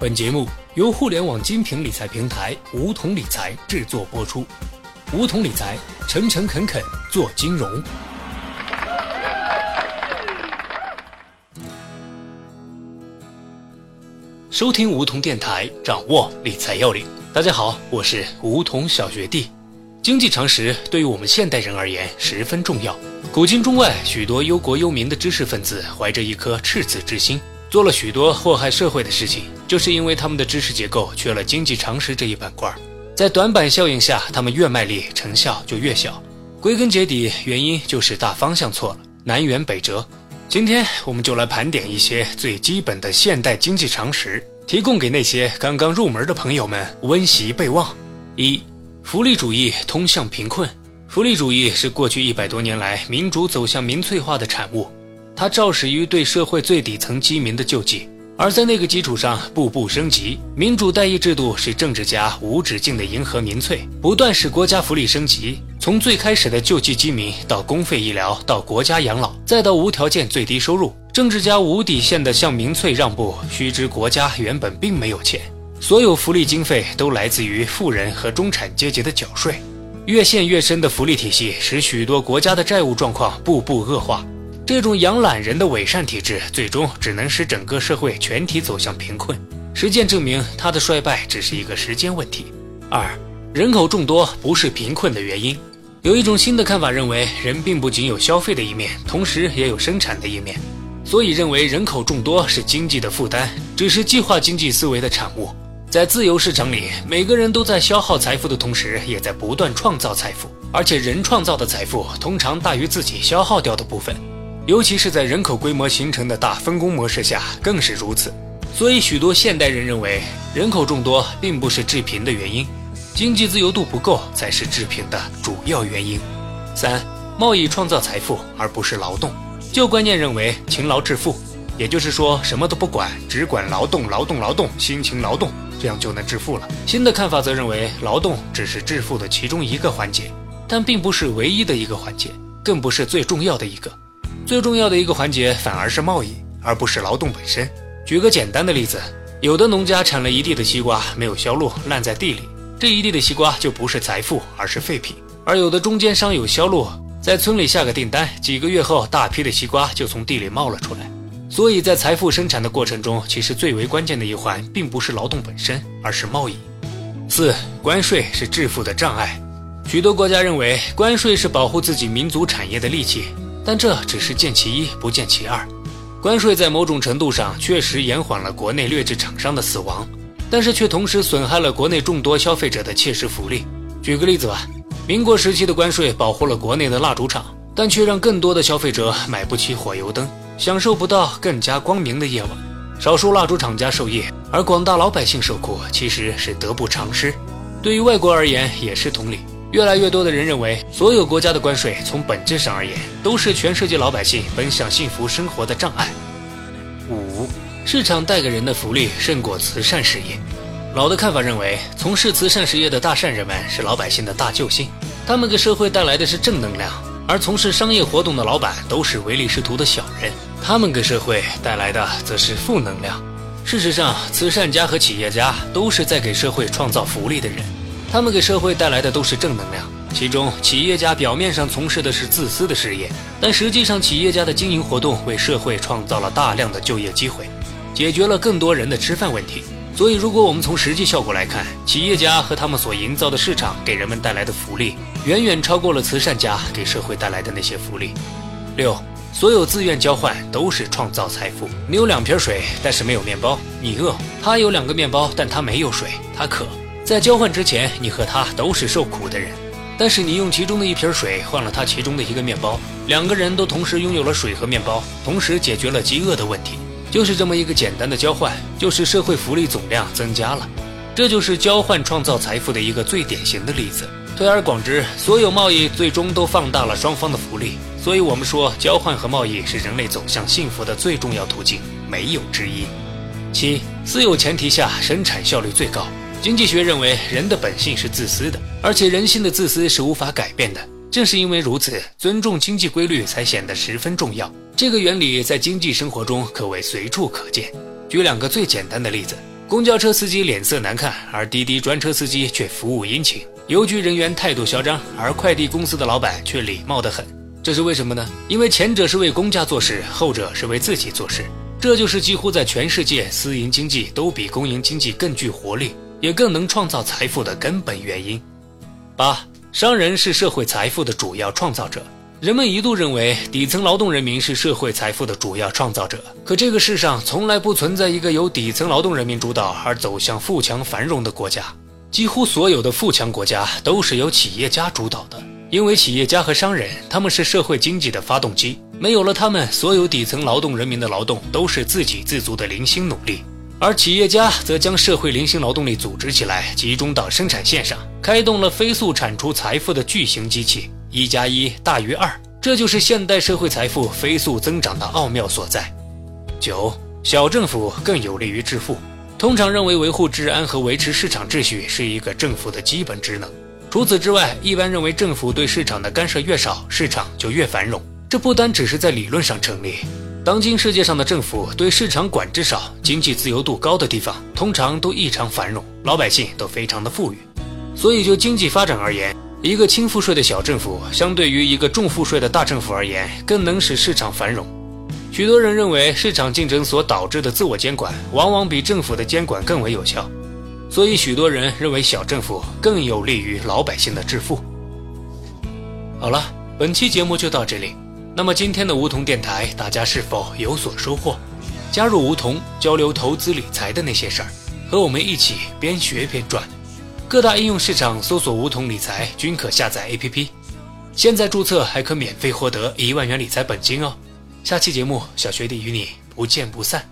本节目由互联网精品理财平台梧桐理财制作播出。梧桐理财，诚诚恳恳做金融。收听梧桐电台，掌握理财要领。大家好，我是梧桐小学弟。经济常识对于我们现代人而言十分重要。古今中外，许多忧国忧民的知识分子怀着一颗赤子之心。做了许多祸害社会的事情，就是因为他们的知识结构缺了经济常识这一板块，在短板效应下，他们越卖力，成效就越小。归根结底，原因就是大方向错了，南辕北辙。今天我们就来盘点一些最基本的现代经济常识，提供给那些刚刚入门的朋友们温习备忘。一、福利主义通向贫困。福利主义是过去一百多年来民主走向民粹化的产物。它肇始于对社会最底层基民的救济，而在那个基础上步步升级。民主代议制度使政治家无止境地迎合民粹，不断使国家福利升级。从最开始的救济基民，到公费医疗，到国家养老，再到无条件最低收入，政治家无底线地向民粹让步。须知国家原本并没有钱，所有福利经费都来自于富人和中产阶级的缴税。越陷越深的福利体系，使许多国家的债务状况步步恶化。这种养懒人的伪善体制，最终只能使整个社会全体走向贫困。实践证明，它的衰败只是一个时间问题。二，人口众多不是贫困的原因。有一种新的看法认为，人并不仅有消费的一面，同时也有生产的一面，所以认为人口众多是经济的负担，只是计划经济思维的产物。在自由市场里，每个人都在消耗财富的同时，也在不断创造财富，而且人创造的财富通常大于自己消耗掉的部分。尤其是在人口规模形成的大分工模式下，更是如此。所以，许多现代人认为，人口众多并不是致贫的原因，经济自由度不够才是致贫的主要原因。三、贸易创造财富而不是劳动。旧观念认为勤劳致富，也就是说什么都不管，只管劳动、劳动、劳动，辛勤劳动，这样就能致富了。新的看法则认为，劳动只是致富的其中一个环节，但并不是唯一的一个环节，更不是最重要的一个。最重要的一个环节反而是贸易，而不是劳动本身。举个简单的例子，有的农家产了一地的西瓜，没有销路，烂在地里，这一地的西瓜就不是财富，而是废品；而有的中间商有销路，在村里下个订单，几个月后，大批的西瓜就从地里冒了出来。所以在财富生产的过程中，其实最为关键的一环，并不是劳动本身，而是贸易。四，关税是致富的障碍。许多国家认为，关税是保护自己民族产业的利器。但这只是见其一不见其二，关税在某种程度上确实延缓了国内劣质厂商的死亡，但是却同时损害了国内众多消费者的切实福利。举个例子吧，民国时期的关税保护了国内的蜡烛厂，但却让更多的消费者买不起火油灯，享受不到更加光明的夜晚。少数蜡烛厂家受益，而广大老百姓受苦，其实是得不偿失。对于外国而言也是同理。越来越多的人认为，所有国家的关税从本质上而言，都是全世界老百姓奔向幸福生活的障碍。五，市场带给人的福利胜过慈善事业。老的看法认为，从事慈善事业的大善人们是老百姓的大救星，他们给社会带来的是正能量；而从事商业活动的老板都是唯利是图的小人，他们给社会带来的则是负能量。事实上，慈善家和企业家都是在给社会创造福利的人。他们给社会带来的都是正能量。其中，企业家表面上从事的是自私的事业，但实际上，企业家的经营活动为社会创造了大量的就业机会，解决了更多人的吃饭问题。所以，如果我们从实际效果来看，企业家和他们所营造的市场给人们带来的福利，远远超过了慈善家给社会带来的那些福利。六，所有自愿交换都是创造财富。你有两瓶水，但是没有面包，你饿；他有两个面包，但他没有水，他渴。在交换之前，你和他都是受苦的人，但是你用其中的一瓶水换了他其中的一个面包，两个人都同时拥有了水和面包，同时解决了饥饿的问题。就是这么一个简单的交换，就是社会福利总量增加了。这就是交换创造财富的一个最典型的例子。推而广之，所有贸易最终都放大了双方的福利。所以我们说，交换和贸易是人类走向幸福的最重要途径，没有之一。七，私有前提下生产效率最高。经济学认为，人的本性是自私的，而且人性的自私是无法改变的。正是因为如此，尊重经济规律才显得十分重要。这个原理在经济生活中可谓随处可见。举两个最简单的例子：公交车司机脸色难看，而滴滴专车司机却服务殷勤；邮局人员态度嚣张，而快递公司的老板却礼貌得很。这是为什么呢？因为前者是为公家做事，后者是为自己做事。这就是几乎在全世界，私营经济都比公营经济更具活力，也更能创造财富的根本原因。八，商人是社会财富的主要创造者。人们一度认为底层劳动人民是社会财富的主要创造者，可这个世上从来不存在一个由底层劳动人民主导而走向富强繁荣的国家。几乎所有的富强国家都是由企业家主导的，因为企业家和商人他们是社会经济的发动机，没有了他们，所有底层劳动人民的劳动都是自给自足的零星努力。而企业家则将社会零星劳动力组织起来，集中到生产线上，开动了飞速产出财富的巨型机器。一加一大于二，这就是现代社会财富飞速增长的奥妙所在。九，小政府更有利于致富。通常认为，维护治安和维持市场秩序是一个政府的基本职能。除此之外，一般认为，政府对市场的干涉越少，市场就越繁荣。这不单只是在理论上成立。当今世界上的政府对市场管制少、经济自由度高的地方，通常都异常繁荣，老百姓都非常的富裕。所以就经济发展而言，一个轻赋税的小政府，相对于一个重赋税的大政府而言，更能使市场繁荣。许多人认为，市场竞争所导致的自我监管，往往比政府的监管更为有效。所以，许多人认为小政府更有利于老百姓的致富。好了，本期节目就到这里。那么今天的梧桐电台，大家是否有所收获？加入梧桐，交流投资理财的那些事儿，和我们一起边学边赚。各大应用市场搜索“梧桐理财”均可下载 APP。现在注册还可免费获得一万元理财本金哦！下期节目，小学弟与你不见不散。